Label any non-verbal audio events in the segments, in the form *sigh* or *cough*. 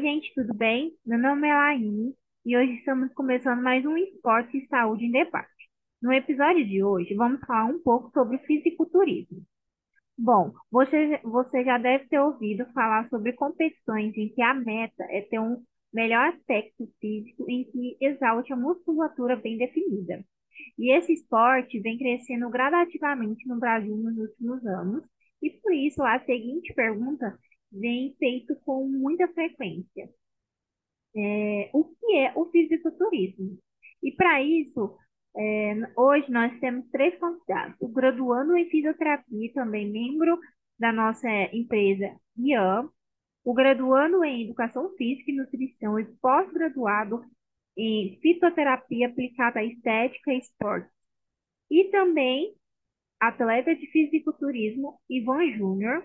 gente, tudo bem? Meu nome é Laine e hoje estamos começando mais um Esporte e Saúde em Debate. No episódio de hoje, vamos falar um pouco sobre fisiculturismo. Bom, você, você já deve ter ouvido falar sobre competições em que a meta é ter um melhor aspecto físico em que exalte a musculatura bem definida. E esse esporte vem crescendo gradativamente no Brasil nos últimos anos, e por isso a seguinte pergunta vem feito com muita frequência. É, o que é o fisiculturismo? E para isso, é, hoje nós temos três convidados. O graduando em fisioterapia, também membro da nossa empresa IAM, o graduando em educação física e nutrição e pós-graduado em fitoterapia aplicada à estética e esporte. E também atleta de fisiculturismo Ivan Júnior,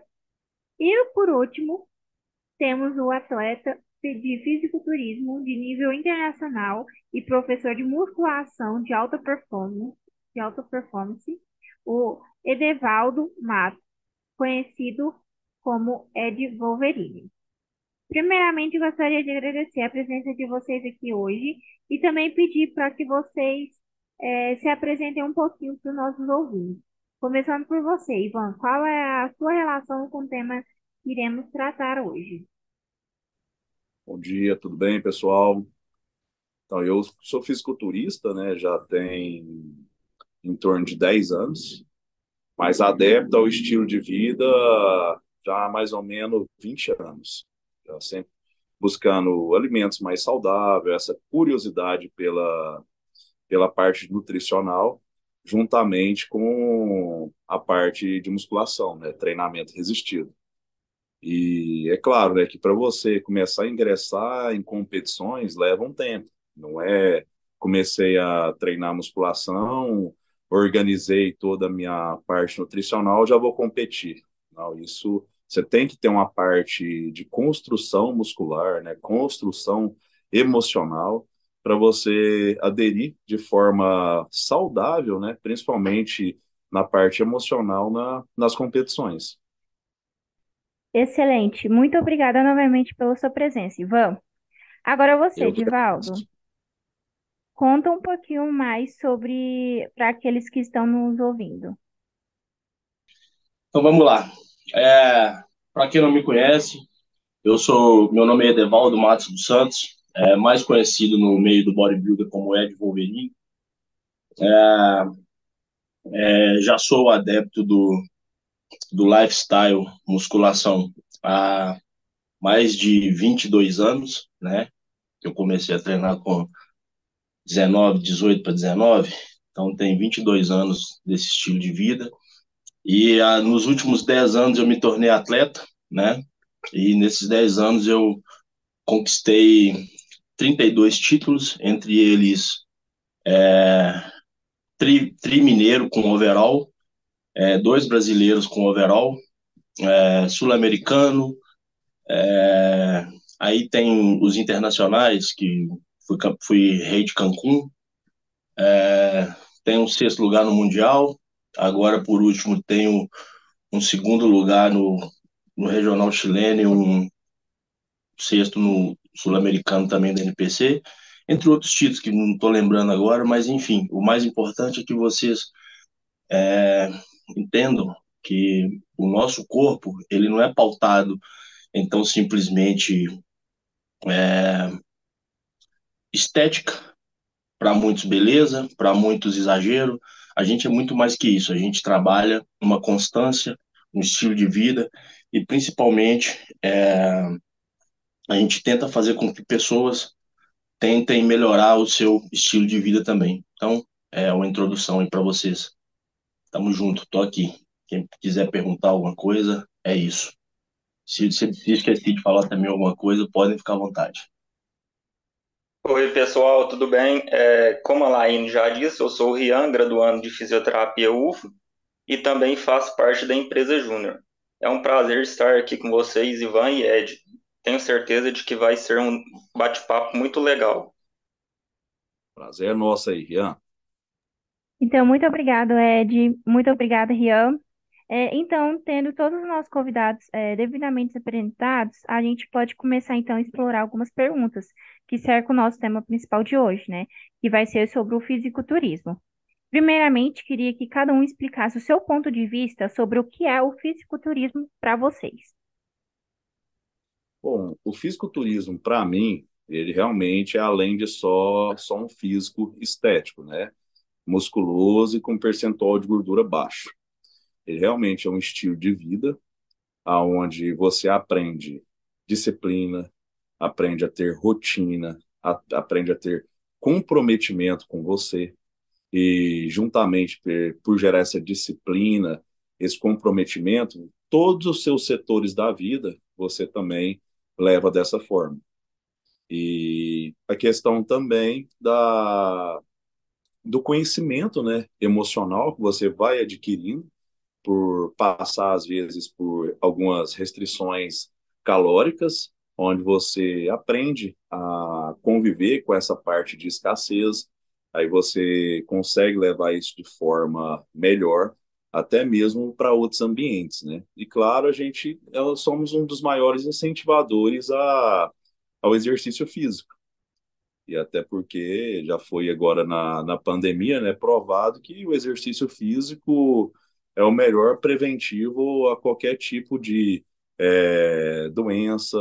e por último, temos o atleta de fisiculturismo de nível internacional e professor de musculação de alta performance, de alta performance, o Edevaldo Mato, conhecido como Ed Wolverine. Primeiramente, gostaria de agradecer a presença de vocês aqui hoje e também pedir para que vocês é, se apresentem um pouquinho para os nossos ouvintes. Começando por você, Ivan, qual é a sua relação com o tema que iremos tratar hoje? Bom dia, tudo bem, pessoal? Então, eu sou fisiculturista, né? Já tem em torno de 10 anos, mas adepto ao estilo de vida já há mais ou menos 20 anos. Já sempre buscando alimentos mais saudáveis, essa curiosidade pela, pela parte nutricional juntamente com a parte de musculação, né, treinamento resistido. E é claro, né, que para você começar a ingressar em competições leva um tempo. Não é comecei a treinar musculação, organizei toda a minha parte nutricional, já vou competir. Não, isso você tem que ter uma parte de construção muscular, né, construção emocional para você aderir de forma saudável, né? principalmente na parte emocional na, nas competições. Excelente. Muito obrigada novamente pela sua presença, Ivan. Agora você, Divaldo. Conta um pouquinho mais sobre para aqueles que estão nos ouvindo. Então vamos lá. É, para quem não me conhece, eu sou, meu nome é Edevaldo Matos dos Santos é, mais conhecido no meio do bodybuilder como Ed Wolverine. É, é, já sou adepto do, do lifestyle musculação há mais de 22 anos, né? Eu comecei a treinar com 19, 18 para 19, então tem 22 anos desse estilo de vida. E ah, nos últimos 10 anos eu me tornei atleta, né? E nesses 10 anos eu conquistei 32 títulos, entre eles é, tri, tri, mineiro com overall, é, dois brasileiros com overall, é, sul-americano, é, aí tem os internacionais, que fui, fui rei de Cancún, é, tem um sexto lugar no Mundial, agora por último tenho um segundo lugar no, no regional chileno e um sexto no sul-americano também da NPC, entre outros títulos que não estou lembrando agora, mas enfim, o mais importante é que vocês é, entendam que o nosso corpo ele não é pautado então simplesmente é, estética para muitos beleza, para muitos exagero. A gente é muito mais que isso. A gente trabalha uma constância, um estilo de vida e principalmente é, a gente tenta fazer com que pessoas tentem melhorar o seu estilo de vida também. Então, é uma introdução aí para vocês. Tamo junto, tô aqui. Quem quiser perguntar alguma coisa, é isso. Se, se esqueci de falar também alguma coisa, podem ficar à vontade. Oi, pessoal, tudo bem? É, como a Laine já disse, eu sou o Rian, graduando de Fisioterapia UFO, e também faço parte da empresa Júnior. É um prazer estar aqui com vocês, Ivan e Ed tenho certeza de que vai ser um bate-papo muito legal. Prazer nosso aí, Rian. Então, muito obrigado, Ed. Muito obrigada, Rian. É, então, tendo todos os nossos convidados é, devidamente apresentados, a gente pode começar então a explorar algumas perguntas que cercam o nosso tema principal de hoje, né? Que vai ser sobre o fisiculturismo. Primeiramente, queria que cada um explicasse o seu ponto de vista sobre o que é o fisiculturismo para vocês. Bom, o fisiculturismo, para mim, ele realmente é além de só, só um físico estético, né? Musculoso e com percentual de gordura baixo. Ele realmente é um estilo de vida aonde você aprende disciplina, aprende a ter rotina, a, aprende a ter comprometimento com você e juntamente por, por gerar essa disciplina, esse comprometimento, todos os seus setores da vida você também leva dessa forma. E a questão também da, do conhecimento né, emocional que você vai adquirindo por passar, às vezes, por algumas restrições calóricas, onde você aprende a conviver com essa parte de escassez, aí você consegue levar isso de forma melhor até mesmo para outros ambientes, né? E claro, a gente somos um dos maiores incentivadores a, ao exercício físico. E até porque já foi agora na, na pandemia, né, provado que o exercício físico é o melhor preventivo a qualquer tipo de é, doença,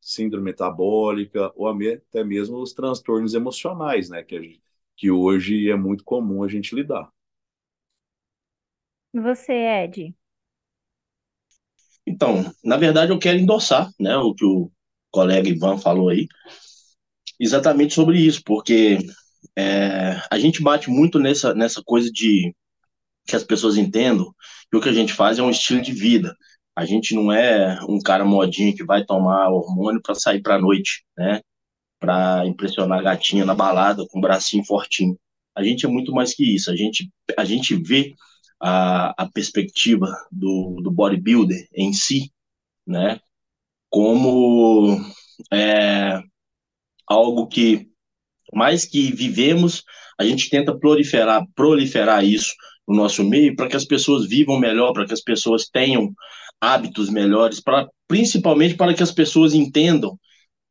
síndrome metabólica ou até mesmo os transtornos emocionais, né, que, que hoje é muito comum a gente lidar. Você, Ed? Então, na verdade, eu quero endossar, né, o que o colega Ivan falou aí, exatamente sobre isso, porque é, a gente bate muito nessa, nessa coisa de que as pessoas entendam que o que a gente faz é um estilo de vida. A gente não é um cara modinho que vai tomar hormônio para sair para noite, né? Para impressionar a gatinha na balada com o bracinho fortinho. A gente é muito mais que isso. A gente, a gente vê a, a perspectiva do, do bodybuilder em si, né, como é, algo que, mais que vivemos, a gente tenta proliferar, proliferar isso no nosso meio para que as pessoas vivam melhor, para que as pessoas tenham hábitos melhores, para principalmente para que as pessoas entendam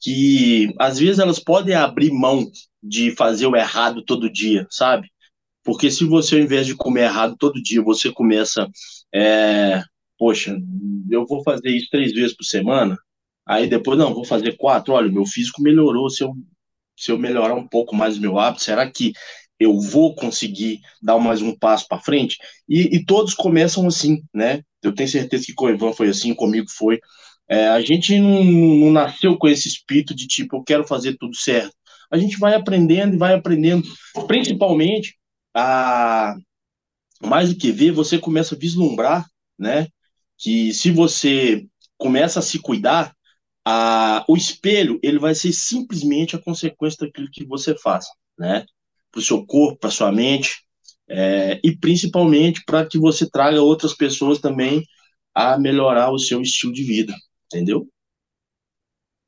que às vezes elas podem abrir mão de fazer o errado todo dia, sabe? Porque se você, ao invés de comer errado todo dia, você começa, é, poxa, eu vou fazer isso três vezes por semana, aí depois, não, vou fazer quatro, olha, meu físico melhorou, se eu, se eu melhorar um pouco mais o meu hábito, será que eu vou conseguir dar mais um passo para frente? E, e, todos começam assim, né? Eu tenho certeza que com o Ivan foi assim, comigo foi. É, a gente não, não nasceu com esse espírito de tipo, eu quero fazer tudo certo. A gente vai aprendendo e vai aprendendo, principalmente a mais do que ver, você começa a vislumbrar, né, que se você começa a se cuidar, a, o espelho ele vai ser simplesmente a consequência daquilo que você faz, né, para o seu corpo, para sua mente, é, e principalmente para que você traga outras pessoas também a melhorar o seu estilo de vida, entendeu?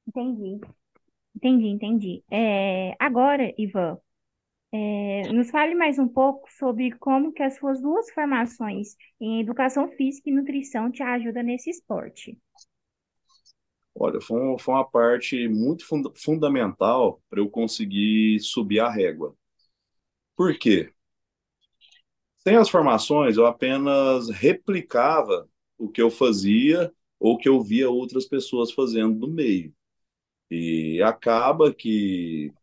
Entendi, entendi, entendi. É, agora, Ivan, é, nos fale mais um pouco sobre como que as suas duas formações em educação física e nutrição te ajudam nesse esporte. Olha, foi, um, foi uma parte muito fund fundamental para eu conseguir subir a régua. Por quê? Sem as formações, eu apenas replicava o que eu fazia ou que eu via outras pessoas fazendo no meio. E acaba que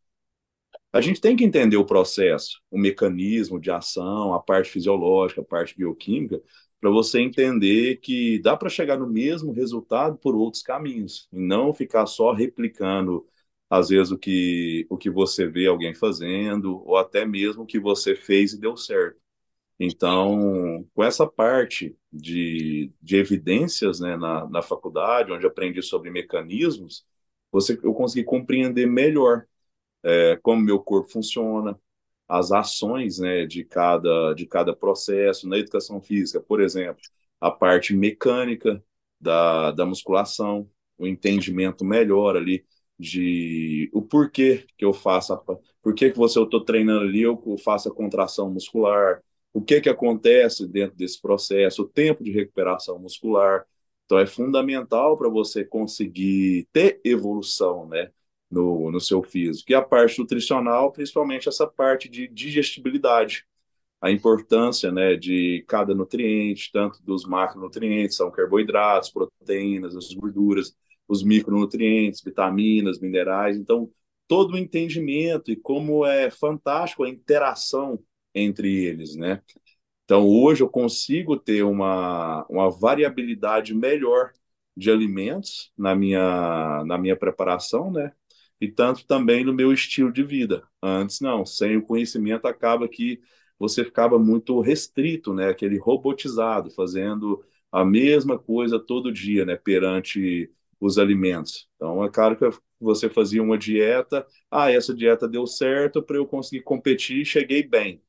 a gente tem que entender o processo, o mecanismo de ação, a parte fisiológica, a parte bioquímica, para você entender que dá para chegar no mesmo resultado por outros caminhos, e não ficar só replicando, às vezes, o que, o que você vê alguém fazendo, ou até mesmo o que você fez e deu certo. Então, com essa parte de, de evidências né, na, na faculdade, onde aprendi sobre mecanismos, você, eu consegui compreender melhor é, como meu corpo funciona, as ações né, de, cada, de cada processo. Na educação física, por exemplo, a parte mecânica da, da musculação, o entendimento melhor ali de o porquê que eu faço, a, que, que você eu estou treinando ali, eu faço a contração muscular, o que, que acontece dentro desse processo, o tempo de recuperação muscular. Então, é fundamental para você conseguir ter evolução né, no, no seu físico. E a parte nutricional, principalmente essa parte de digestibilidade a importância né, de cada nutriente, tanto dos macronutrientes, são carboidratos, proteínas, as gorduras, os micronutrientes, vitaminas, minerais. Então, todo o entendimento e como é fantástico a interação entre eles, né? Então, hoje eu consigo ter uma, uma variabilidade melhor de alimentos na minha, na minha preparação, né? E tanto também no meu estilo de vida. Antes, não. Sem o conhecimento, acaba que você ficava muito restrito, né? Aquele robotizado, fazendo a mesma coisa todo dia, né? Perante os alimentos. Então, é claro que você fazia uma dieta, ah, essa dieta deu certo para eu conseguir competir cheguei bem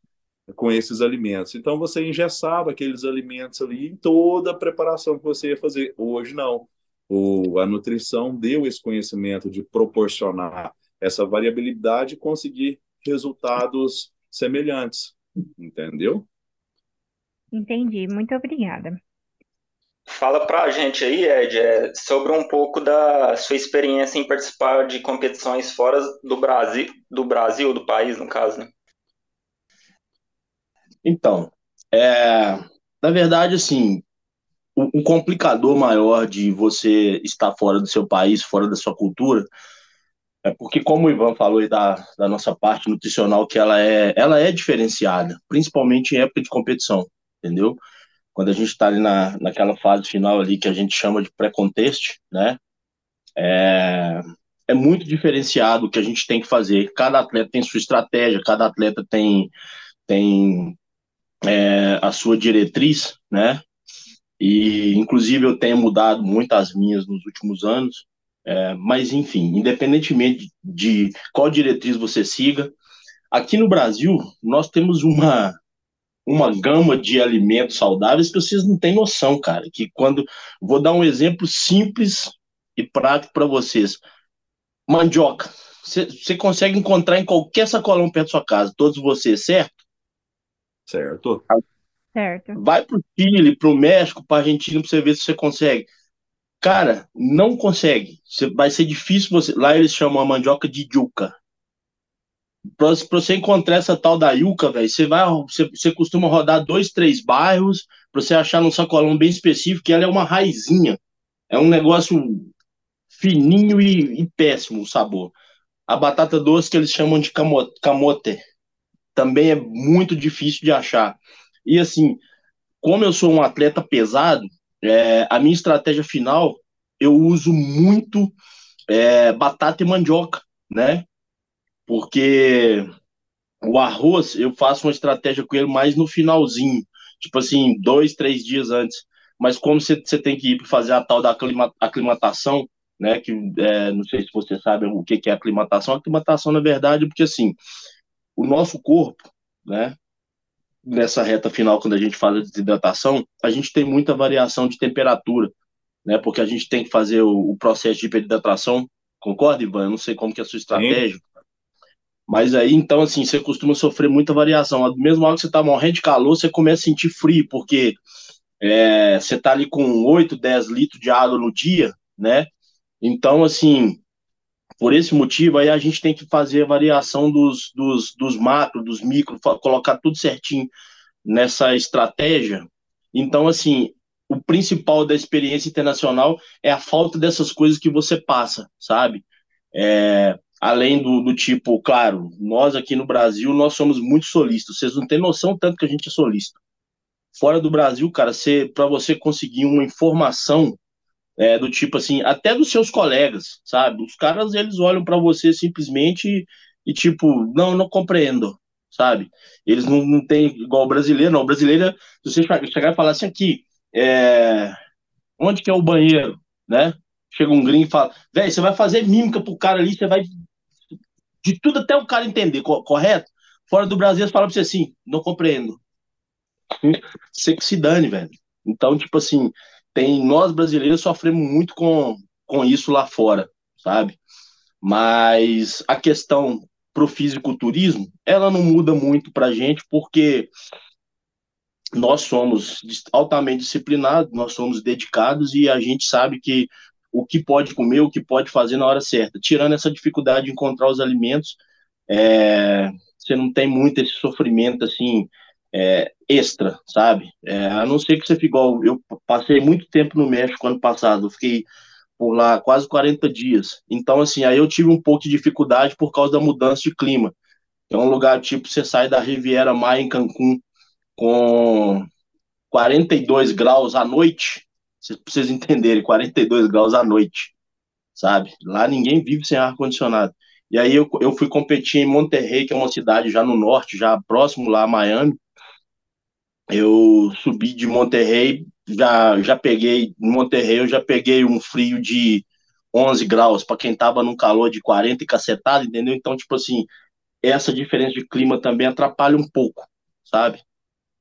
com esses alimentos. Então, você engessava aqueles alimentos ali em toda a preparação que você ia fazer. Hoje, não. O, a nutrição deu esse conhecimento de proporcionar essa variabilidade e conseguir resultados semelhantes. Entendeu? Entendi. Muito obrigada. Fala para a gente aí, Ed, é, sobre um pouco da sua experiência em participar de competições fora do Brasil, do Brasil, do país, no caso, né? Então, é, na verdade, assim, o, o complicador maior de você estar fora do seu país, fora da sua cultura, é porque, como o Ivan falou aí da, da nossa parte nutricional, que ela é, ela é diferenciada, principalmente em época de competição, entendeu? Quando a gente está ali na, naquela fase final ali que a gente chama de pré-contest, né? É, é muito diferenciado o que a gente tem que fazer. Cada atleta tem sua estratégia, cada atleta tem, tem é, a sua diretriz, né? E, inclusive, eu tenho mudado muito as minhas nos últimos anos, é, mas, enfim, independentemente de qual diretriz você siga, aqui no Brasil nós temos uma, uma gama de alimentos saudáveis que vocês não têm noção, cara. Que quando. Vou dar um exemplo simples e prático para vocês. Mandioca. Você consegue encontrar em qualquer sacolão perto da sua casa, todos vocês, certo? Certo. Certo. Vai pro Chile, pro México, pra Argentina, pra você ver se você consegue. Cara, não consegue. Vai ser difícil você. Lá eles chamam a mandioca de yuca. Pra, pra você encontrar essa tal da yuca, velho, você vai. Você, você costuma rodar dois, três bairros pra você achar num sacolão bem específico, que ela é uma raizinha. É um negócio fininho e, e péssimo o sabor. A batata doce que eles chamam de camote também é muito difícil de achar. E assim, como eu sou um atleta pesado, é, a minha estratégia final, eu uso muito é, batata e mandioca, né? Porque o arroz, eu faço uma estratégia com ele mais no finalzinho, tipo assim, dois, três dias antes. Mas como você tem que ir para fazer a tal da aclimatação, né? Que é, não sei se você sabe o que, que é aclimatação. Aclimatação, na verdade, porque assim, o nosso corpo, né? Nessa reta final, quando a gente faz a desidratação, a gente tem muita variação de temperatura, né? Porque a gente tem que fazer o, o processo de hiperidratação. Concorda, Ivan? Eu não sei como que é a sua estratégia. Sim. Mas aí, então, assim, você costuma sofrer muita variação. Mesmo hora que você tá morrendo de calor, você começa a sentir frio, porque é, você tá ali com 8, 10 litros de água no dia, né? Então, assim, por esse motivo, aí a gente tem que fazer a variação dos, dos, dos macro, dos micro, colocar tudo certinho nessa estratégia. Então, assim, o principal da experiência internacional é a falta dessas coisas que você passa, sabe? É, além do, do tipo, claro, nós aqui no Brasil, nós somos muito solistas. Vocês não têm noção tanto que a gente é solista. Fora do Brasil, cara, para você conseguir uma informação é, do tipo assim, até dos seus colegas, sabe? Os caras eles olham para você simplesmente e, tipo, não, não compreendo, sabe? Eles não, não têm igual o brasileiro, não. O brasileiro, se você chegar e falar assim aqui, é, onde que é o banheiro, né? Chega um gringo e fala, velho, você vai fazer mímica pro cara ali, você vai de tudo até o cara entender, correto? Fora do Brasil, eles falam pra você assim, não compreendo. Você que se dane, velho. Então, tipo assim, tem nós brasileiros sofremos muito com, com isso lá fora, sabe? Mas a questão pro fisiculturismo, ela não muda muito pra gente, porque nós somos altamente disciplinados, nós somos dedicados e a gente sabe que o que pode comer, o que pode fazer na hora certa. Tirando essa dificuldade de encontrar os alimentos, é, você não tem muito esse sofrimento assim é, extra, sabe? É, a não ser que você fique igual. Eu passei muito tempo no México ano passado, fiquei por lá quase 40 dias. Então, assim, aí eu tive um pouco de dificuldade por causa da mudança de clima. É um lugar tipo, você sai da Riviera Maia em Cancún com 42 graus à noite, vocês precisam entenderem, 42 graus à noite, sabe? Lá ninguém vive sem ar-condicionado. E aí eu, eu fui competir em Monterrey, que é uma cidade já no norte, já próximo lá a Miami. Eu subi de Monterrey, já, já peguei, em Monterrey eu já peguei um frio de 11 graus, para quem tava num calor de 40 e cacetado, entendeu? Então, tipo assim, essa diferença de clima também atrapalha um pouco, sabe?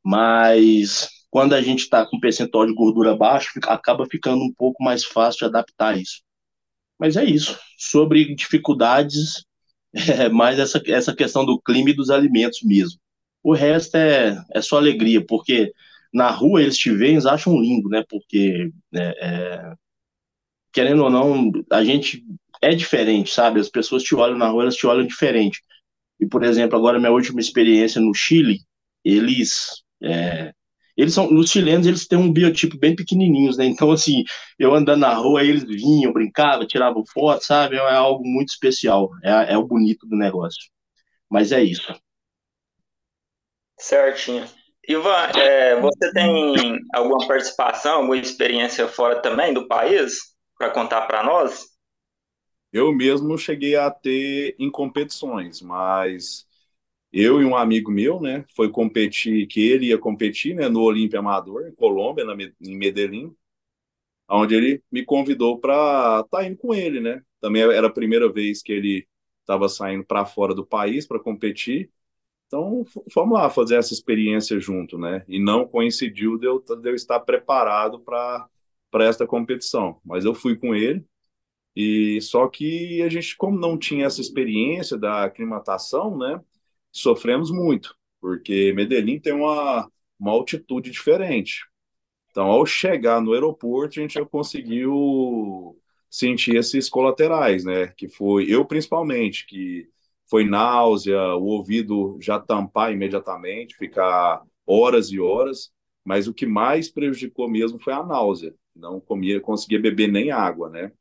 Mas quando a gente está com percentual de gordura baixo, acaba ficando um pouco mais fácil de adaptar isso. Mas é isso. Sobre dificuldades, *laughs* é mais essa, essa questão do clima e dos alimentos mesmo. O resto é, é só alegria, porque na rua eles te veem, eles acham lindo, né? Porque, é, é, querendo ou não, a gente é diferente, sabe? As pessoas te olham na rua, elas te olham diferente. E, por exemplo, agora minha última experiência no Chile, eles é, eles são, os chilenos, eles têm um biotipo bem pequenininhos, né? Então, assim, eu andando na rua, eles vinham, brincavam, tiravam foto, sabe? É algo muito especial, é, é o bonito do negócio. Mas é isso. Certinho. Ivan, é, você tem alguma participação, alguma experiência fora também do país para contar para nós? Eu mesmo cheguei a ter em competições, mas eu e um amigo meu, né, foi competir, que ele ia competir, né, no Olímpia Amador, em Colômbia, na, em Medellín, onde ele me convidou para estar tá indo com ele, né. Também era a primeira vez que ele estava saindo para fora do país para competir. Então, vamos lá fazer essa experiência junto, né? E não coincidiu de eu, de eu estar preparado para esta competição. Mas eu fui com ele, e só que a gente, como não tinha essa experiência da aclimatação, né? sofremos muito, porque Medellín tem uma, uma altitude diferente. Então, ao chegar no aeroporto, a gente já conseguiu sentir esses colaterais, né? Que foi eu principalmente, que foi náusea, o ouvido já tampar imediatamente, ficar horas e horas. Mas o que mais prejudicou mesmo foi a náusea. Não comia, conseguia beber nem água, né?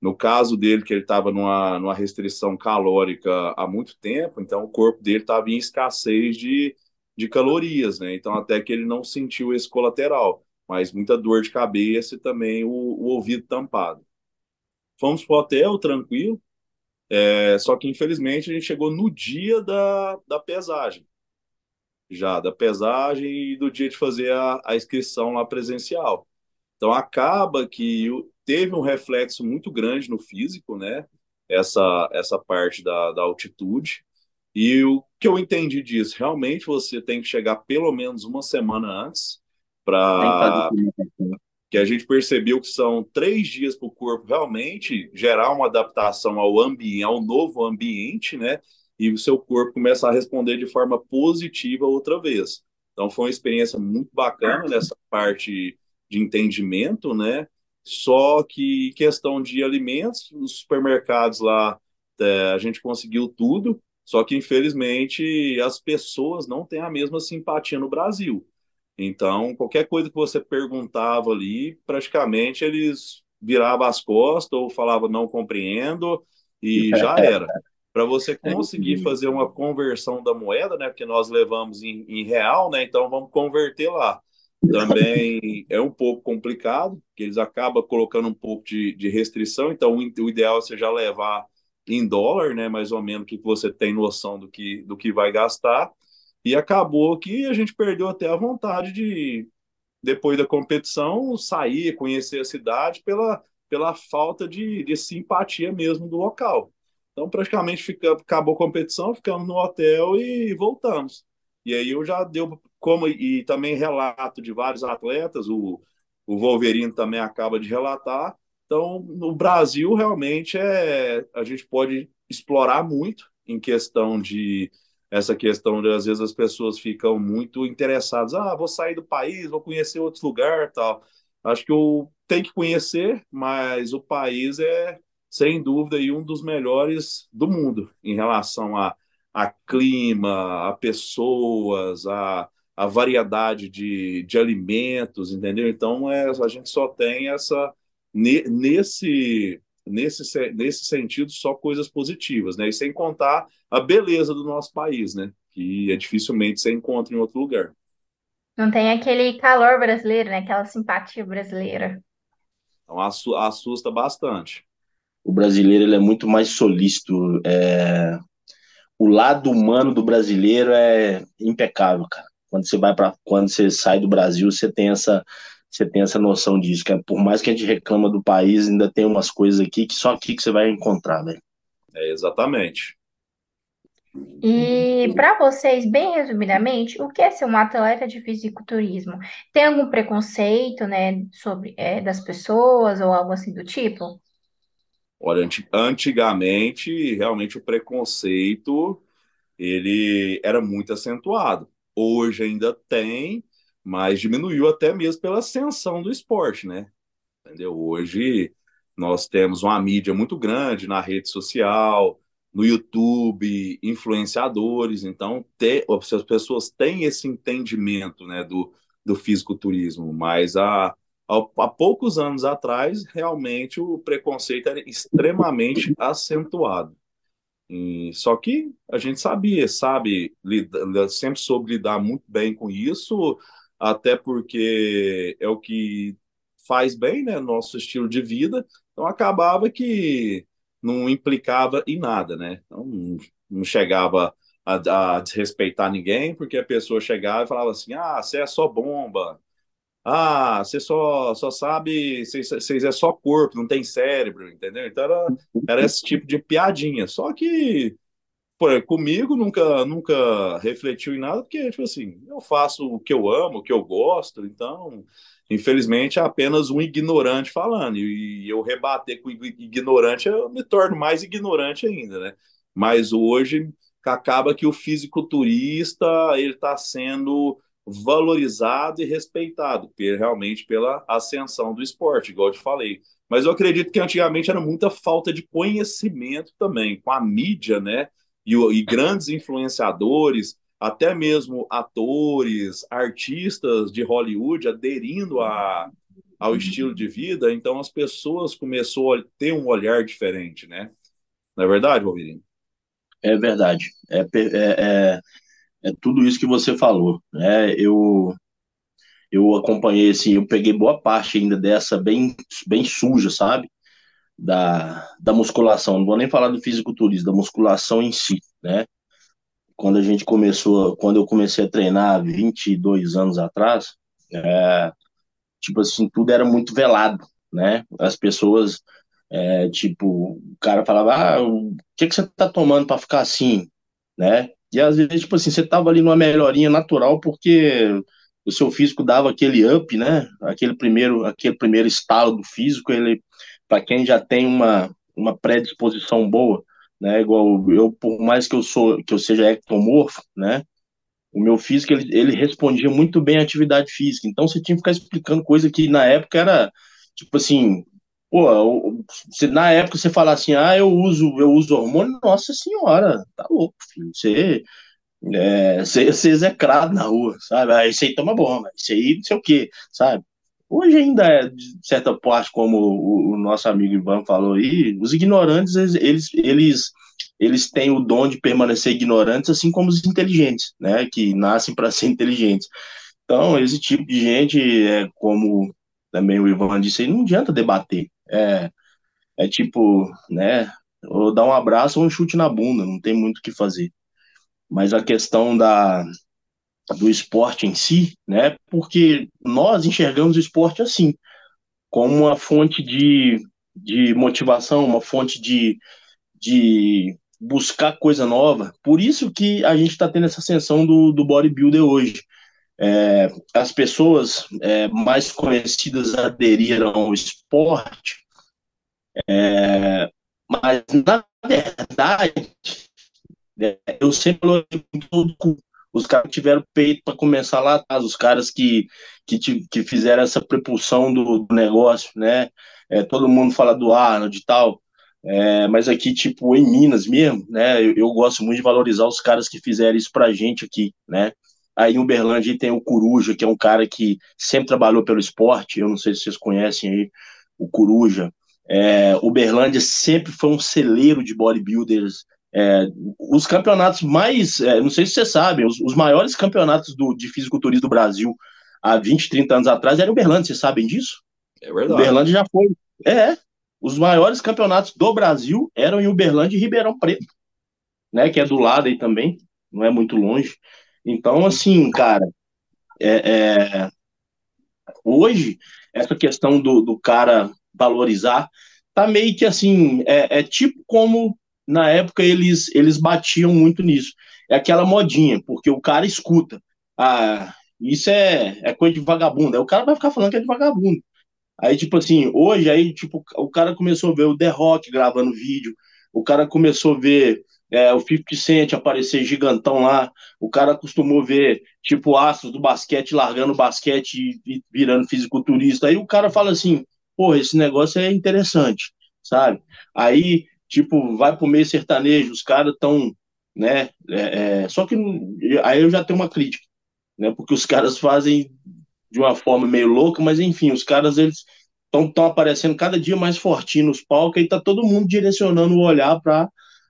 No caso dele, que ele estava numa, numa restrição calórica há muito tempo, então o corpo dele estava em escassez de, de calorias, né? Então até que ele não sentiu esse colateral, mas muita dor de cabeça e também o, o ouvido tampado. Fomos para o hotel, tranquilo, é, só que infelizmente a gente chegou no dia da, da pesagem, já da pesagem e do dia de fazer a, a inscrição lá presencial. Então acaba que teve um reflexo muito grande no físico, né? Essa, essa parte da, da altitude. E o que eu entendi disso, realmente você tem que chegar pelo menos uma semana antes para que a gente percebeu que são três dias para o corpo realmente gerar uma adaptação ao ambiente, ao novo ambiente, né? E o seu corpo começa a responder de forma positiva outra vez. Então foi uma experiência muito bacana nessa parte de entendimento, né? Só que questão de alimentos, os supermercados lá, é, a gente conseguiu tudo, só que infelizmente as pessoas não têm a mesma simpatia no Brasil. Então, qualquer coisa que você perguntava ali, praticamente eles viravam as costas ou falavam não compreendo e já era. Para você *laughs* conseguir fazer uma conversão da moeda, né? Porque nós levamos em, em real, né? Então vamos converter lá também é um pouco complicado, que eles acabam colocando um pouco de, de restrição, então o, ideal é você já levar em dólar, né, mais ou menos, que você tem noção do que, do que vai gastar, e acabou que a gente perdeu até a vontade de, depois da competição, sair, conhecer a cidade pela, pela falta de, de simpatia mesmo do local. Então, praticamente, fica, acabou a competição, ficamos no hotel e voltamos. E aí eu já deu como e também relato de vários atletas, o, o Wolverine também acaba de relatar. Então, no Brasil, realmente, é, a gente pode explorar muito em questão de essa questão de às vezes as pessoas ficam muito interessadas, ah, vou sair do país, vou conhecer outros lugares, tal. Acho que eu tenho que conhecer, mas o país é sem dúvida aí um dos melhores do mundo em relação a, a clima, a pessoas, a, a variedade de, de alimentos, entendeu? Então é, a gente só tem essa nesse nesse, nesse sentido, só coisas positivas, né? E sem contar a beleza do nosso país, né? Que é dificilmente você encontra em outro lugar. Não tem aquele calor brasileiro, né? Aquela simpatia brasileira. Então assusta bastante. O brasileiro ele é muito mais solícito. É... O lado humano do brasileiro é impecável, cara. Quando você vai para, quando você sai do Brasil, você tem essa você tem essa noção disso, que por mais que a gente reclama do país, ainda tem umas coisas aqui que só aqui que você vai encontrar, velho. É, exatamente. E para vocês, bem resumidamente, o que é ser um atleta de fisiculturismo? Tem algum preconceito, né, sobre é, das pessoas ou algo assim do tipo? Olha, antigamente, realmente o preconceito ele era muito acentuado. Hoje ainda tem, mas diminuiu até mesmo pela ascensão do esporte, né? Entendeu? Hoje nós temos uma mídia muito grande na rede social, no YouTube, influenciadores, então as pessoas têm esse entendimento né, do, do fisiculturismo, mas há, há, há poucos anos atrás, realmente o preconceito era extremamente acentuado. E, só que a gente sabia, sabe, lida, sempre soube lidar muito bem com isso, até porque é o que faz bem, né, nosso estilo de vida. Então acabava que não implicava em nada, né? Então não chegava a, a desrespeitar ninguém, porque a pessoa chegava e falava assim: "Ah, você é só bomba. Ah, você só só sabe, vocês é só corpo, não tem cérebro", entendeu? Então era, era esse tipo de piadinha. Só que comigo nunca, nunca refletiu em nada, porque, tipo assim, eu faço o que eu amo, o que eu gosto, então, infelizmente, é apenas um ignorante falando, e, eu rebater com ignorante, eu me torno mais ignorante ainda, né? Mas hoje, acaba que o fisiculturista, ele está sendo valorizado e respeitado, realmente pela ascensão do esporte, igual eu te falei. Mas eu acredito que antigamente era muita falta de conhecimento também, com a mídia, né? E, e grandes influenciadores, até mesmo atores, artistas de Hollywood aderindo a, ao estilo de vida, então as pessoas começaram a ter um olhar diferente, né? Não é verdade, Wolverine? É verdade. É, é, é, é, tudo isso que você falou. Né? Eu, eu acompanhei, assim, eu peguei boa parte ainda dessa bem, bem suja, sabe? Da, da musculação, não vou nem falar do fisiculturismo, da musculação em si, né? Quando a gente começou, quando eu comecei a treinar 22 anos atrás, é, tipo assim, tudo era muito velado, né? As pessoas, é, tipo, o cara falava, ah, o que, que você tá tomando para ficar assim, né? E às vezes, tipo assim, você tava ali numa melhorinha natural porque o seu físico dava aquele up, né? Aquele primeiro, aquele primeiro estalo do físico, ele para quem já tem uma, uma predisposição boa, né? Igual eu, por mais que eu sou que eu seja ectomorfo, né? O meu físico ele, ele respondia muito bem à atividade física. Então você tinha que ficar explicando coisa que na época era tipo assim, pô, se na época você falar assim, ah, eu uso eu uso hormônio, nossa senhora, tá louco, filho. Você é, ser, ser execrado na rua, sabe? Aí toma bomba, isso aí não sei o quê, sabe? Hoje ainda é, de certa parte, como o, o, nosso amigo Ivan falou aí, os ignorantes, eles, eles, eles têm o dom de permanecer ignorantes, assim como os inteligentes, né, que nascem para ser inteligentes. Então, esse tipo de gente, é, como também o Ivan disse aí, não adianta debater. É, é tipo, né, ou dar um abraço ou um chute na bunda, não tem muito o que fazer. Mas a questão da, do esporte em si, né? Porque nós enxergamos o esporte assim, como uma fonte de, de motivação, uma fonte de, de buscar coisa nova. Por isso que a gente está tendo essa ascensão do, do bodybuilder hoje. É, as pessoas é, mais conhecidas aderiram ao esporte, é, mas na verdade Né? Eu sempre os caras tiveram peito para começar lá atrás, os caras que, que, que fizeram essa propulsão do, do negócio, né? É, todo mundo fala do Arnold e tal, é, mas aqui, tipo, em Minas mesmo, né? Eu, eu, gosto muito de valorizar os caras que fizeram isso pra gente aqui, né? Aí em Uberlândia tem o Coruja, que é um cara que sempre trabalhou pelo esporte, eu não sei se vocês conhecem aí o Coruja. É, Uberlândia sempre foi um celeiro de bodybuilders é, os campeonatos mais, é, não sei se vocês sabem, os, os maiores campeonatos do, de fisiculturismo do Brasil há 20, 30 anos atrás eram Uberlândia, vocês sabem disso? É verdade. Uberlândia já foi. É, os maiores campeonatos do Brasil eram em Uberlândia e Ribeirão Preto, né, que é do lado aí também, não é muito longe. Então, assim, cara, é, é, hoje, essa questão do, do cara valorizar tá meio que assim, é, é tipo como na época eles, eles batiam muito nisso. É aquela modinha, porque o cara escuta. Ah, isso é, é coisa de vagabundo. Aí o cara vai ficar falando que é de vagabundo. Aí, tipo assim, hoje, aí, tipo, o cara começou a ver o The Rock gravando vídeo, o cara começou a ver é, o 50 Cent aparecer gigantão lá, o cara acostumou ver, tipo, astros do basquete largando basquete e virando fisiculturista. Aí o cara fala assim, porra, esse negócio é interessante, sabe? Aí tipo, vai pro meio sertanejo, os caras estão, né? É, é, só que aí eu já tenho uma crítica, né? Porque os caras fazem de uma forma meio louca, mas enfim, os caras eles estão aparecendo cada dia mais fortinho nos palcos e tá todo mundo direcionando o olhar para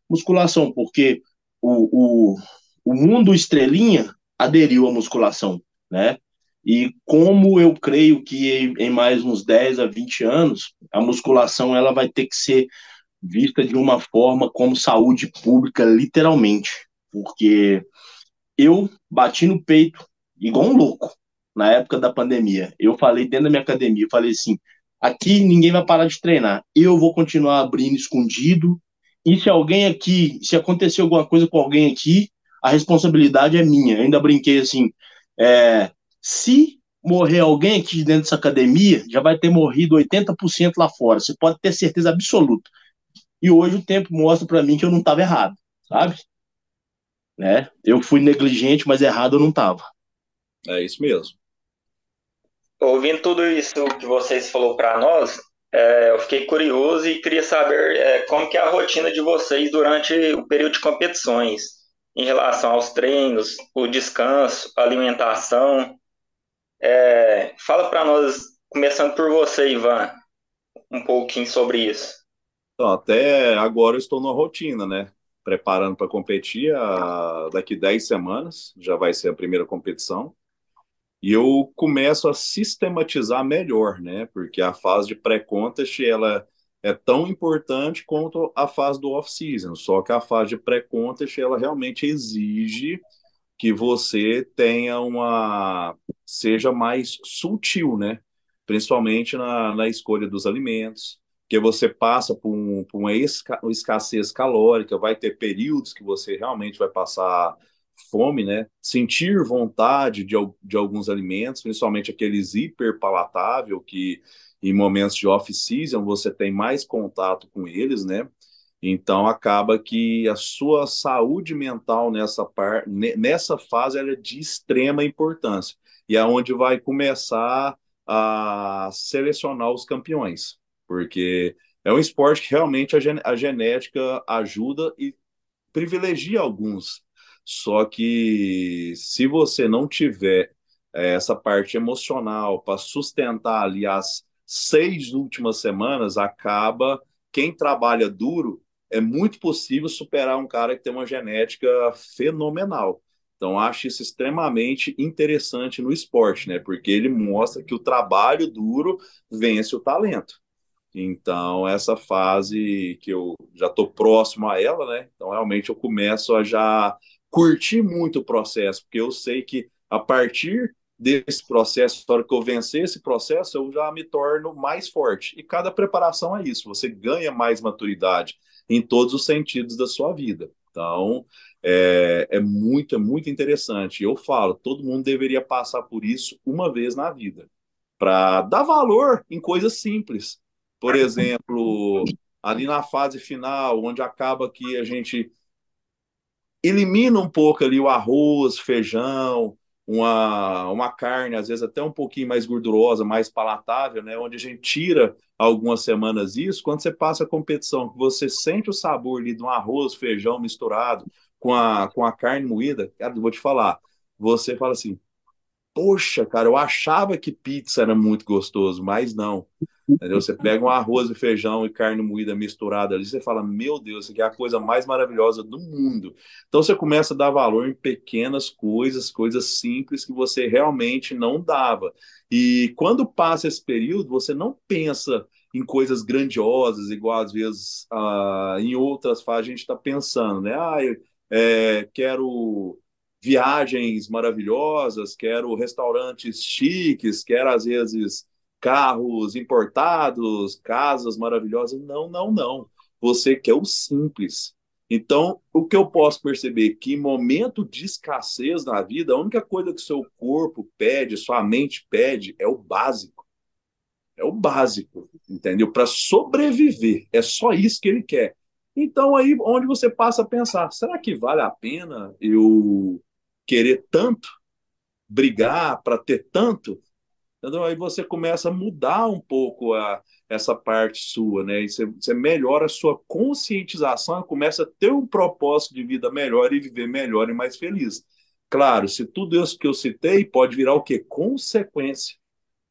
musculação, porque o, o, o mundo estrelinha aderiu à musculação, né? E como eu creio que em mais uns 10 a 20 anos, a musculação ela vai ter que ser vista de uma forma como saúde pública, literalmente. Porque eu bati no peito igual um louco na época da pandemia. Eu falei dentro da minha academia, falei assim: aqui ninguém vai parar de treinar. Eu vou continuar abrindo escondido. E se alguém aqui, se acontecer alguma coisa com alguém aqui, a responsabilidade é minha. Eu ainda brinquei assim: é, se morrer alguém aqui dentro dessa academia, já vai ter morrido 80% lá fora. Você pode ter certeza absoluta. E hoje o tempo mostra para mim que eu não estava errado, sabe? Né? Eu fui negligente, mas errado eu não estava. É isso mesmo. Ouvindo tudo isso que vocês falou para nós, é, eu fiquei curioso e queria saber é, como que é a rotina de vocês durante o período de competições, em relação aos treinos, o descanso, a alimentação. É, fala para nós, começando por você, Ivan, um pouquinho sobre isso. Então, até agora eu estou na rotina, né? Preparando para competir a... daqui 10 semanas, já vai ser a primeira competição. E eu começo a sistematizar melhor, né? Porque a fase de pré-contest, ela é tão importante quanto a fase do off-season. Só que a fase de pré-contest, ela realmente exige que você tenha uma... seja mais sutil, né? Principalmente na, na escolha dos alimentos, porque você passa por, um, por uma, esca, uma escassez calórica, vai ter períodos que você realmente vai passar fome, né? Sentir vontade de, de alguns alimentos, principalmente aqueles hiperpalatável que em momentos de off-season você tem mais contato com eles, né? Então acaba que a sua saúde mental nessa nessa fase é de extrema importância e é onde vai começar a selecionar os campeões porque é um esporte que realmente a, gen a genética ajuda e privilegia alguns. Só que se você não tiver é, essa parte emocional para sustentar ali as seis últimas semanas, acaba quem trabalha duro é muito possível superar um cara que tem uma genética fenomenal. Então, acho isso extremamente interessante no esporte, né? Porque ele mostra que o trabalho duro vence o talento. Então, essa fase que eu já estou próximo a ela, né? Então, realmente eu começo a já curtir muito o processo, porque eu sei que a partir desse processo, na hora que eu vencer esse processo, eu já me torno mais forte. E cada preparação é isso, você ganha mais maturidade em todos os sentidos da sua vida. Então, é, é muito, é muito interessante. Eu falo, todo mundo deveria passar por isso uma vez na vida, para dar valor em coisas simples por exemplo, ali na fase final, onde acaba que a gente elimina um pouco ali o arroz, feijão, uma, uma carne, às vezes até um pouquinho mais gordurosa, mais palatável, né? Onde a gente tira algumas semanas isso, quando você passa a competição, que você sente o sabor ali de um arroz, feijão misturado com a, com a carne moída, cara, vou te falar, você fala assim, poxa, cara, eu achava que pizza era muito gostoso, mas não. Entendeu? Você pega um arroz e feijão e carne moída misturada ali, você fala, meu Deus, isso aqui é a coisa mais maravilhosa do mundo. Então você começa a dar valor em pequenas coisas, coisas simples que você realmente não dava. E quando passa esse período, você não pensa em coisas grandiosas, igual às vezes ah, em outras fases a gente está pensando, né? Ah, eu, é, quero viagens maravilhosas, quero restaurantes chiques, quero às vezes carros importados, casas maravilhosas. Não, não, não. Você quer o simples. Então, o que eu posso perceber que em momento de escassez na vida, a única coisa que seu corpo pede, sua mente pede, é o básico. É o básico, entendeu? Para sobreviver. É só isso que ele quer. Então, aí onde você passa a pensar: será que vale a pena eu querer tanto, brigar para ter tanto, entendeu? aí você começa a mudar um pouco a, essa parte sua, né? E você, você melhora a sua conscientização, começa a ter um propósito de vida melhor e viver melhor e mais feliz. Claro, se tudo isso que eu citei pode virar o quê? Consequência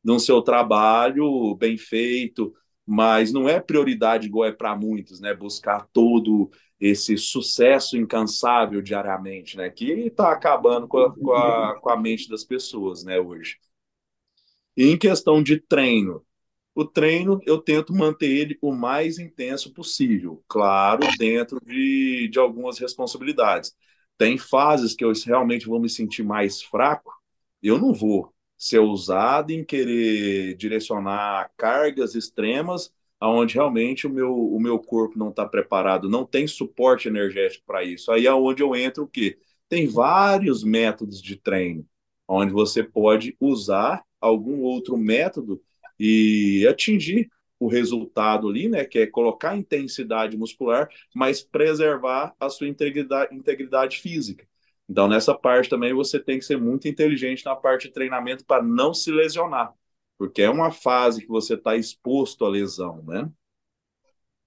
de um seu trabalho bem feito, mas não é prioridade igual é para muitos, né? Buscar todo esse sucesso incansável diariamente, né? Que está acabando com a, com, a, com a mente das pessoas, né? Hoje. E em questão de treino, o treino eu tento manter ele o mais intenso possível, claro, dentro de, de algumas responsabilidades. Tem fases que eu realmente vou me sentir mais fraco, eu não vou ser ousado em querer direcionar cargas extremas aonde realmente o meu, o meu corpo não está preparado, não tem suporte energético para isso. Aí é onde eu entro o quê? Tem vários métodos de treino, onde você pode usar algum outro método e atingir o resultado ali, né, que é colocar intensidade muscular, mas preservar a sua integridade, integridade física. Então, nessa parte também você tem que ser muito inteligente na parte de treinamento para não se lesionar porque é uma fase que você está exposto à lesão, né?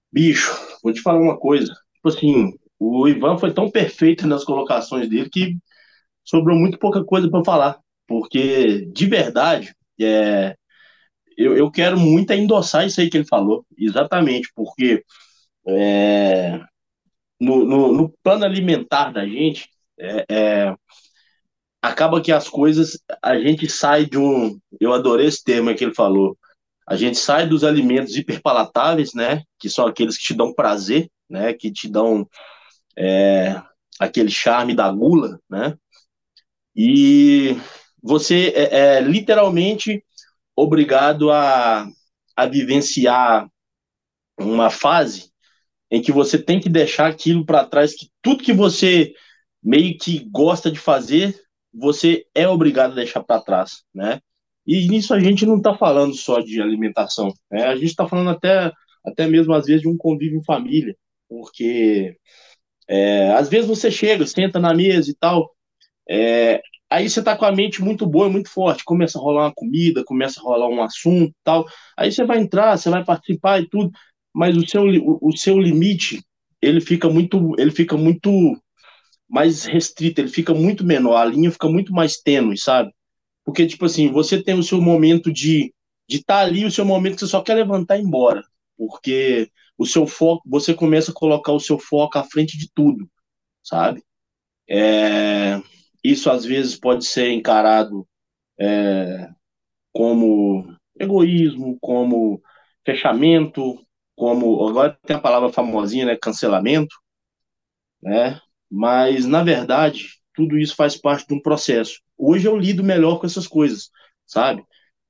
Bicho, vou te falar uma coisa. Tipo assim, o Ivan foi tão perfeito nas colocações dele que sobrou muito pouca coisa para falar. Porque, de verdade, é, eu, eu quero muito endossar isso aí que ele falou. Exatamente, porque é, no, no, no, plano alimentar da gente, é, é acaba que as coisas, a gente sai de um, eu adorei esse termo que ele falou, a gente sai dos alimentos hiperpalatáveis, né, que são aqueles que te dão prazer, né, que te dão é, aquele charme da gula, né, e você é, é literalmente obrigado a, a vivenciar uma fase em que você tem que deixar aquilo para trás, que tudo que você meio que gosta de fazer, você é obrigado a deixar para trás, né? E nisso a gente não está falando só de alimentação, né? A gente está falando até, até mesmo às vezes de um convívio em família, porque é, às vezes você chega, senta na mesa e tal, é, aí você está com a mente muito boa, muito forte, começa a rolar uma comida, começa a rolar um assunto tal, aí você vai entrar, você vai participar e tudo, mas o seu, o, o seu limite ele fica muito, ele fica muito mais restrita, ele fica muito menor, a linha fica muito mais tênue, sabe? Porque, tipo assim, você tem o seu momento de de estar tá ali, o seu momento que você só quer levantar e ir embora, porque o seu foco, você começa a colocar o seu foco à frente de tudo, sabe? É, isso às vezes pode ser encarado é, como egoísmo, como fechamento, como agora tem a palavra famosinha, né, cancelamento, né? Mas, na verdade, tudo isso faz parte de um processo. Hoje eu lido melhor com essas coisas, sabe?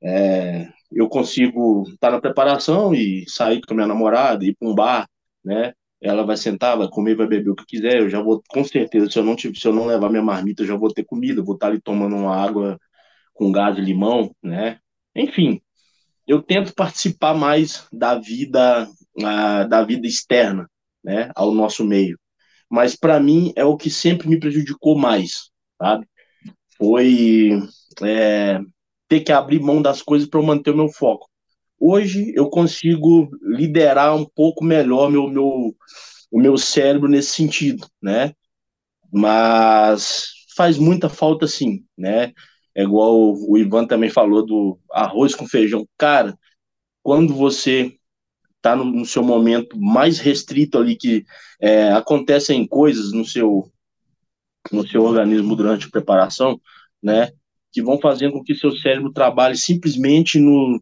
É, eu consigo estar na preparação e sair com a minha namorada, ir para um bar, né? Ela vai sentar, vai comer, vai beber o que quiser. Eu já vou, com certeza, se eu não, se eu não levar minha marmita, eu já vou ter comida, vou estar ali tomando uma água com gás de limão, né? Enfim, eu tento participar mais da vida, da vida externa, né, ao nosso meio. Mas para mim é o que sempre me prejudicou mais, sabe? Foi é, ter que abrir mão das coisas para manter o meu foco. Hoje eu consigo liderar um pouco melhor meu, meu, o meu cérebro nesse sentido, né? Mas faz muita falta sim, né? É igual o Ivan também falou do arroz com feijão. Cara, quando você está no, no, seu momento mais restrito ali, que é, acontecem coisas no seu, no seu organismo durante a preparação, né? Que vão fazendo com que seu cérebro trabalhe simplesmente no,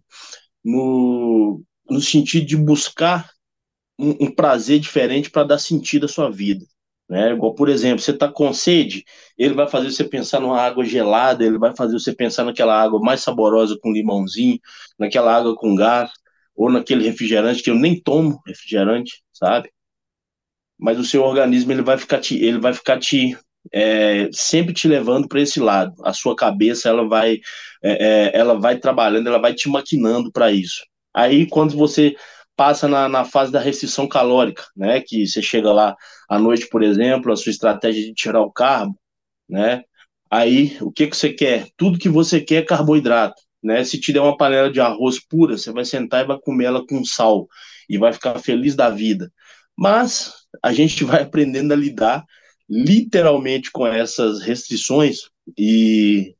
no, no sentido de buscar um, um prazer diferente para dar sentido à sua vida. Né? Igual, por exemplo, você está com sede, ele vai fazer você pensar numa água gelada, ele vai fazer você pensar naquela água mais saborosa com limãozinho, naquela água com gás, ou naquele refrigerante que eu nem tomo refrigerante, sabe? Mas o seu organismo ele vai ficar te, ele vai ficar te é, sempre te levando para esse lado. A sua cabeça ela vai é, é ela vai trabalhando, ela vai te maquinando para isso. Aí quando você passa na, na, fase da restrição calórica, né? Que você chega lá à noite, por exemplo, a sua estratégia de tirar o carbo, né? Aí o que que você quer? Tudo que você quer é carboidrato né? Se te der uma panela de arroz pura, você vai sentar e vai comer ela com sal e vai ficar feliz da vida. Mas a gente vai aprendendo a lidar literalmente com essas restrições e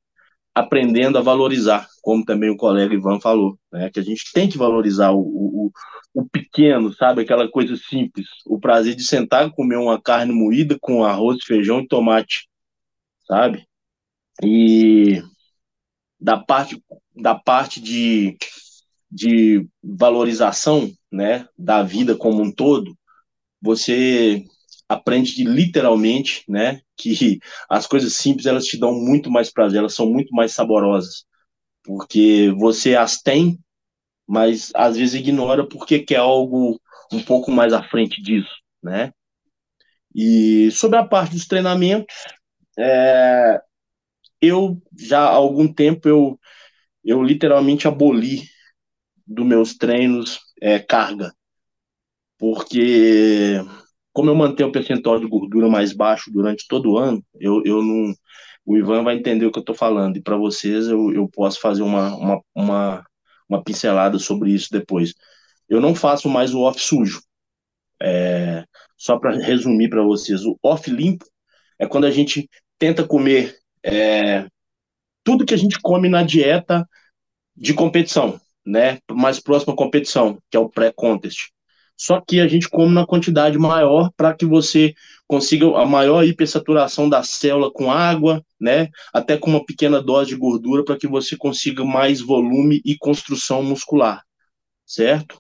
aprendendo a valorizar, como também o colega Ivan falou, né? Que a gente tem que valorizar o, o, o pequeno, sabe? Aquela coisa simples, o prazer de sentar e comer uma carne moída com arroz, feijão e tomate, sabe? E da parte da parte de, de valorização né, da vida como um todo, você aprende de, literalmente né, que as coisas simples elas te dão muito mais prazer, elas são muito mais saborosas, porque você as tem, mas às vezes ignora porque quer algo um pouco mais à frente disso, né? E sobre a parte dos treinamentos, é, eu já há algum tempo eu eu literalmente aboli dos meus treinos é, carga, porque como eu mantenho o percentual de gordura mais baixo durante todo o ano, eu, eu não, o Ivan vai entender o que eu estou falando, e para vocês eu, eu posso fazer uma, uma, uma, uma pincelada sobre isso depois. Eu não faço mais o off sujo. É, só para resumir para vocês, o off limpo é quando a gente tenta comer é, tudo que a gente come na dieta de competição, né? Mais próxima competição, que é o pré-contest. Só que a gente come na quantidade maior para que você consiga a maior hipersaturação da célula com água, né? Até com uma pequena dose de gordura para que você consiga mais volume e construção muscular, certo?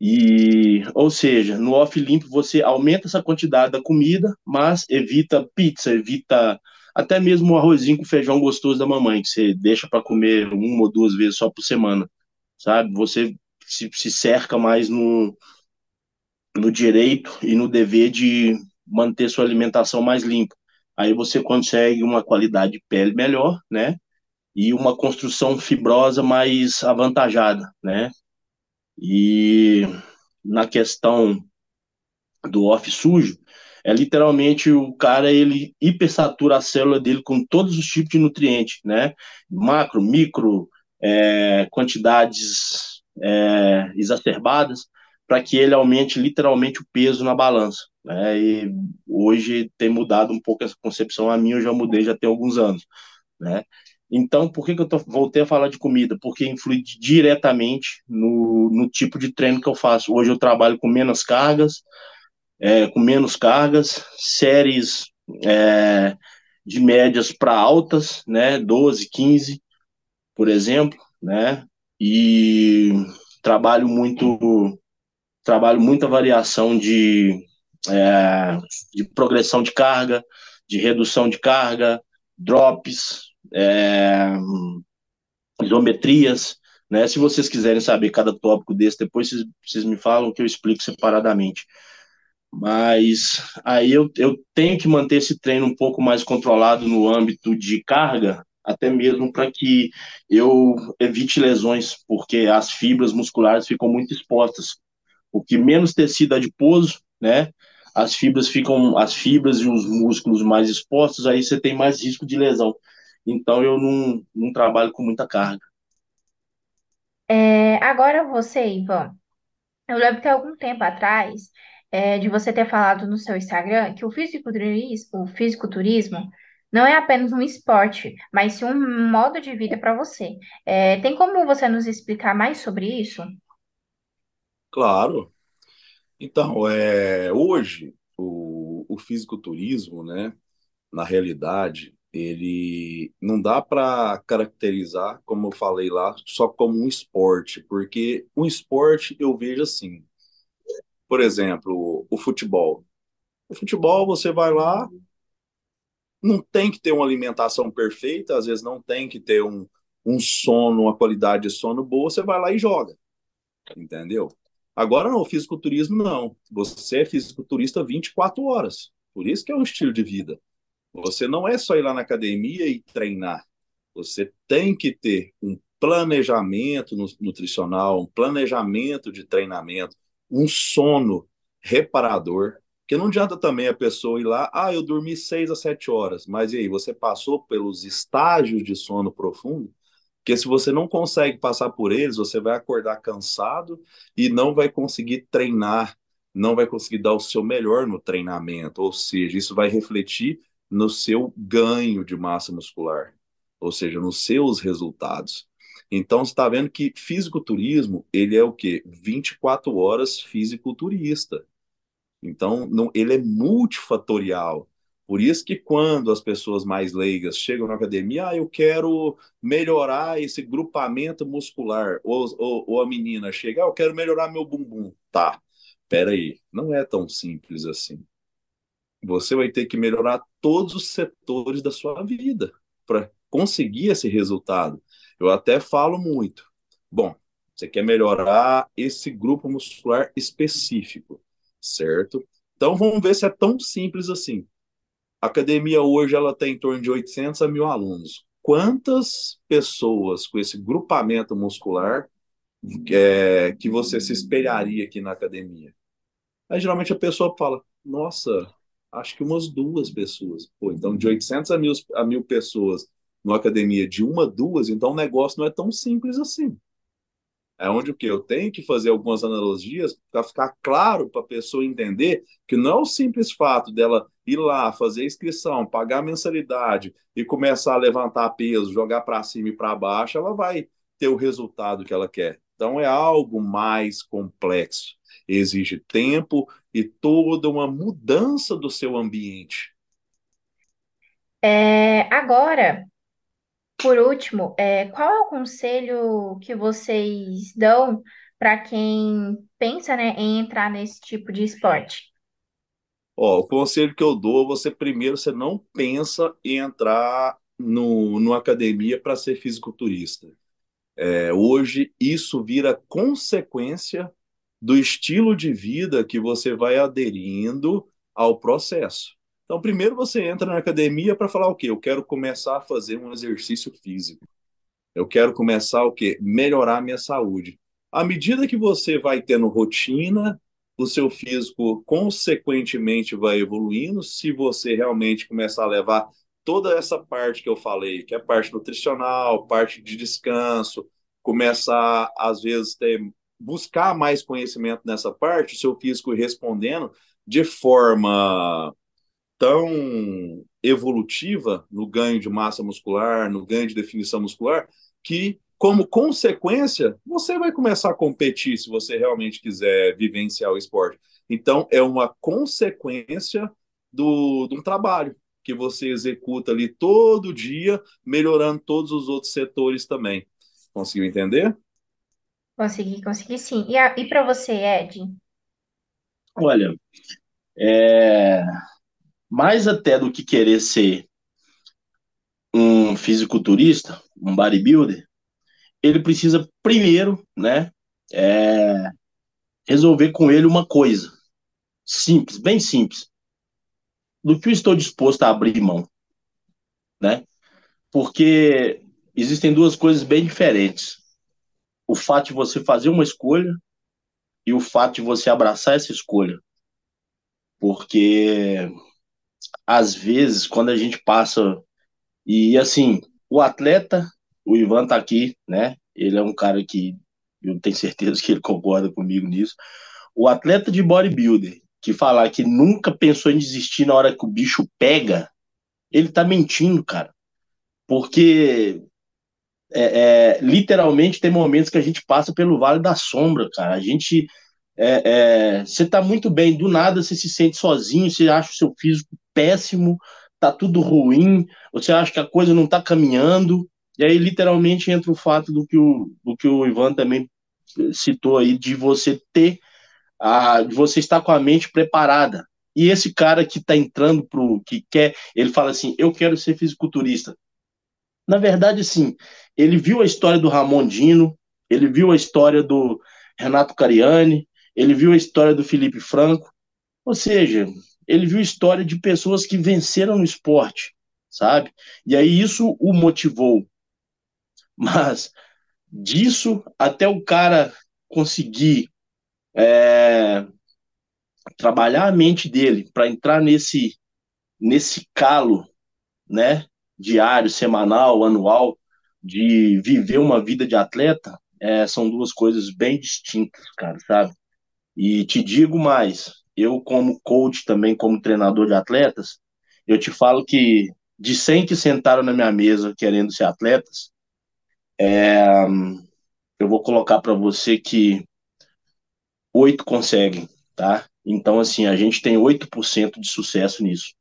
E, ou seja, no off limpo você aumenta essa quantidade da comida, mas evita pizza, evita até mesmo o arrozinho com feijão gostoso da mamãe, que você deixa para comer uma ou duas vezes só por semana, sabe? Você se, se cerca mais no, no direito e no dever de manter sua alimentação mais limpa. Aí você consegue uma qualidade de pele melhor, né? E uma construção fibrosa mais avantajada, né? E na questão do off sujo, é literalmente o cara, ele hipersatura a célula dele com todos os tipos de nutrientes, né? Macro, micro, é, quantidades é, exacerbadas, para que ele aumente literalmente o peso na balança. Né? E hoje tem mudado um pouco essa concepção. A minha eu já mudei já tem alguns anos. Né? Então, por que, que eu tô, voltei a falar de comida? Porque influi diretamente no, no tipo de treino que eu faço. Hoje eu trabalho com menos cargas, é, com menos cargas, séries é, de médias para altas, né, 12, 15, por exemplo, né, e trabalho muito trabalho muita variação de, é, de progressão de carga, de redução de carga, drops, é, isometrias, né? Se vocês quiserem saber cada tópico desse, depois vocês, vocês me falam que eu explico separadamente. Mas aí eu, eu tenho que manter esse treino um pouco mais controlado no âmbito de carga, até mesmo para que eu evite lesões, porque as fibras musculares ficam muito expostas. O que menos tecido adiposo, né? as fibras ficam, as fibras e os músculos mais expostos, aí você tem mais risco de lesão. Então eu não, não trabalho com muita carga. É, agora você, Ivan, eu lembro que algum tempo atrás é, de você ter falado no seu Instagram que o fisiculturismo, o fisiculturismo não é apenas um esporte, mas sim um modo de vida para você. É, tem como você nos explicar mais sobre isso? Claro. Então, é, hoje, o, o fisiculturismo, né, na realidade, ele não dá para caracterizar, como eu falei lá, só como um esporte, porque um esporte eu vejo assim. Por exemplo, o futebol. O futebol, você vai lá, não tem que ter uma alimentação perfeita, às vezes não tem que ter um, um sono, uma qualidade de sono boa, você vai lá e joga. Entendeu? Agora não, o fisiculturismo não. Você é fisiculturista 24 horas. Por isso que é um estilo de vida. Você não é só ir lá na academia e treinar. Você tem que ter um planejamento nutricional, um planejamento de treinamento, um sono reparador. Porque não adianta também a pessoa ir lá, ah, eu dormi seis a sete horas, mas e aí, você passou pelos estágios de sono profundo? Porque se você não consegue passar por eles, você vai acordar cansado e não vai conseguir treinar, não vai conseguir dar o seu melhor no treinamento. Ou seja, isso vai refletir no seu ganho de massa muscular, ou seja, nos seus resultados. Então, você está vendo que fisiculturismo, ele é o quê? 24 horas fisiculturista. Então, não, ele é multifatorial. Por isso que quando as pessoas mais leigas chegam na academia, ah, eu quero melhorar esse grupamento muscular, ou, ou, ou a menina chega, ah, eu quero melhorar meu bumbum. Tá, peraí, não é tão simples assim você vai ter que melhorar todos os setores da sua vida para conseguir esse resultado. Eu até falo muito. Bom, você quer melhorar esse grupo muscular específico, certo? Então vamos ver se é tão simples assim. A academia hoje ela tem em torno de 800 a mil alunos. Quantas pessoas com esse grupamento muscular é, que você se espelharia aqui na academia? Aí geralmente a pessoa fala: Nossa, acho que umas duas pessoas. Pô, então, de 800 a a mil pessoas numa academia de uma, duas, então o negócio não é tão simples assim. É onde o que eu tenho que fazer algumas analogias para ficar claro para a pessoa entender que não é o simples fato dela ir lá, fazer a inscrição, pagar a mensalidade e começar a levantar peso, jogar para cima e para baixo, ela vai ter o resultado que ela quer. Então é algo mais complexo. Exige tempo e toda uma mudança do seu ambiente. É, agora, por último, é, qual é o conselho que vocês dão para quem pensa, né, em entrar nesse tipo de esporte? Ó, o conselho que eu dou, você primeiro, você não pensa em entrar no, numa academia para ser fisiculturista. É, hoje, isso vira consequência do estilo de vida que você vai aderindo ao processo. Então, primeiro você entra na academia para falar o quê? Eu quero começar a fazer um exercício físico. Eu quero começar o quê? Melhorar a minha saúde. À medida que você vai tendo rotina, o seu físico consequentemente vai evoluindo. Se você realmente começar a levar toda essa parte que eu falei, que é parte nutricional, parte de descanso, começar, às vezes, ter, buscar mais conhecimento nessa parte, o seu físico respondendo de forma tão evolutiva no ganho de massa muscular, no ganho de definição muscular, que, como consequência, você vai começar a competir se você realmente quiser vivenciar o esporte. Então, é uma consequência do, de um trabalho que você executa ali todo dia, melhorando todos os outros setores também. Conseguiu entender? Consegui, consegui sim. E, e para você, Ed? Olha, é, mais até do que querer ser um fisiculturista, um bodybuilder, ele precisa primeiro, né, é, resolver com ele uma coisa simples, bem simples, do que eu estou disposto a abrir mão, né? Porque existem duas coisas bem diferentes. O fato de você fazer uma escolha e o fato de você abraçar essa escolha. porque às vezes quando a gente passa e assim, o atleta, o Ivan tá aqui, né? Ele é um cara que eu tenho certeza que ele concorda comigo nisso. O atleta de bodybuilder que falar que nunca pensou em desistir na hora que o bicho pega, ele tá mentindo, cara. Porque é, é, literalmente tem momentos que a gente passa pelo vale da sombra, cara. A gente. É, é você tá muito bem, do nada você se sente sozinho, você acha o seu físico péssimo, tá tudo ruim, você acha que a coisa não tá caminhando, e aí literalmente entra o fato do que o, do que o Ivan também citou aí, de você ter, a, de você estar com a mente preparada. E esse cara que tá entrando pro, que quer, ele fala assim, eu quero ser fisiculturista. Na verdade, sim, ele viu a história do Ramon Dino, ele viu a história do Renato Cariani, ele viu a história do Felipe Franco, ou seja, ele viu história de pessoas que venceram no esporte, sabe? E aí isso o motivou. Mas disso até o cara conseguir é, trabalhar a mente dele para entrar nesse nesse calo, né, diário, semanal, anual, de viver uma vida de atleta, é, são duas coisas bem distintas, cara, sabe? E te digo mais, eu como coach também, como treinador de atletas, eu te falo que de 100 que sentaram na minha mesa querendo ser atletas, é, eu vou colocar para você que oito conseguem, tá? Então, assim, a gente tem 8% de sucesso nisso.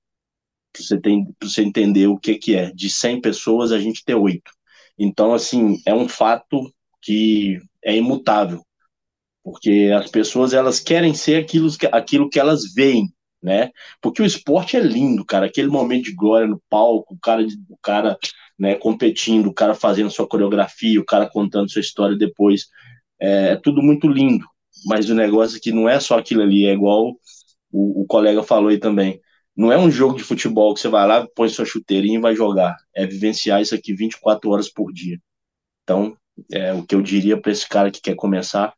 Você tem para você entender o que, que é. De 100 pessoas, a gente tem oito. Então, assim, é um fato que é imutável porque as pessoas elas querem ser aquilo, aquilo que elas veem, né? Porque o esporte é lindo, cara, aquele momento de glória no palco, o cara, o cara né, competindo, o cara fazendo sua coreografia, o cara contando sua história depois, é, é tudo muito lindo, mas o negócio aqui não é só aquilo ali, é igual o, o colega falou aí também, não é um jogo de futebol que você vai lá, põe sua chuteirinha e vai jogar, é vivenciar isso aqui 24 horas por dia. Então, é o que eu diria para esse cara que quer começar,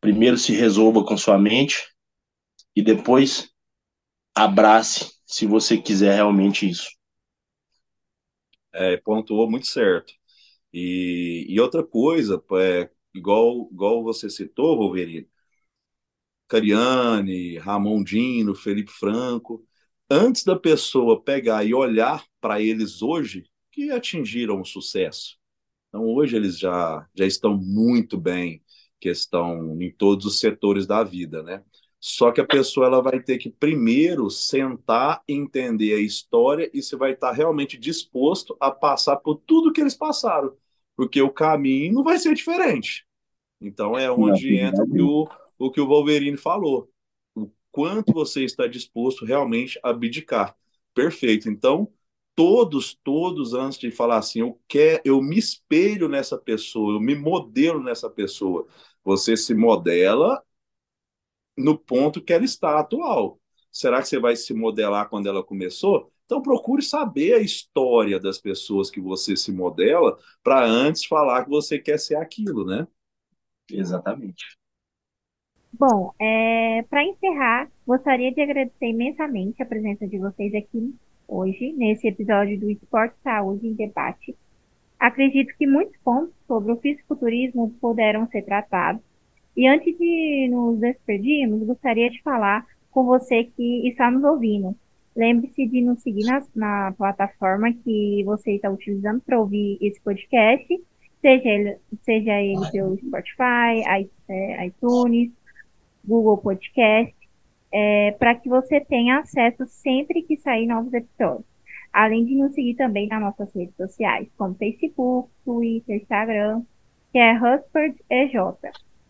primeiro se resolva com sua mente e depois abrace se você quiser realmente isso. É, pontuou muito certo. E, e outra coisa, é, igual, igual você citou, Wolverine, Cariani, Ramon Dino, Felipe Franco, antes da pessoa pegar e olhar para eles hoje, que atingiram o sucesso. Então, hoje eles já, já estão muito bem, questão em todos os setores da vida, né? Só que a pessoa ela vai ter que primeiro sentar, entender a história e se vai estar realmente disposto a passar por tudo que eles passaram, porque o caminho não vai ser diferente. Então é onde entra o que o, o que o Wolverine falou. O quanto você está disposto realmente a abdicar. Perfeito. Então, todos, todos, antes de falar assim, eu quero, eu me espelho nessa pessoa, eu me modelo nessa pessoa. Você se modela no ponto que ela está atual. Será que você vai se modelar quando ela começou? Então procure saber a história das pessoas que você se modela para antes falar que você quer ser aquilo, né? Exatamente. Bom, é, para encerrar, gostaria de agradecer imensamente a presença de vocês aqui hoje, nesse episódio do Esporte Saúde em Debate. Acredito que muitos pontos sobre o fisiculturismo puderam ser tratados. E antes de nos despedirmos, gostaria de falar com você que está nos ouvindo. Lembre-se de nos seguir na, na plataforma que você está utilizando para ouvir esse podcast, seja ele, seja ele pelo Spotify, é, iTunes, Google Podcast é, para que você tenha acesso sempre que sair novos episódios. Além de nos seguir também nas nossas redes sociais, como Facebook, Twitter, Instagram, que é Huspert EJ.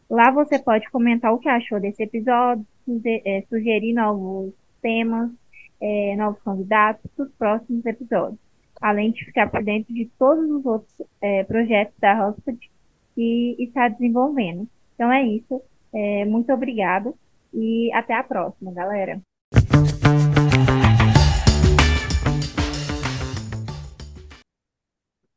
Lá você pode comentar o que achou desse episódio, é, sugerir novos temas, é, novos convidados para os próximos episódios. Além de ficar por dentro de todos os outros é, projetos da Huspert que está desenvolvendo. Então é isso. É, muito obrigado e até a próxima, galera.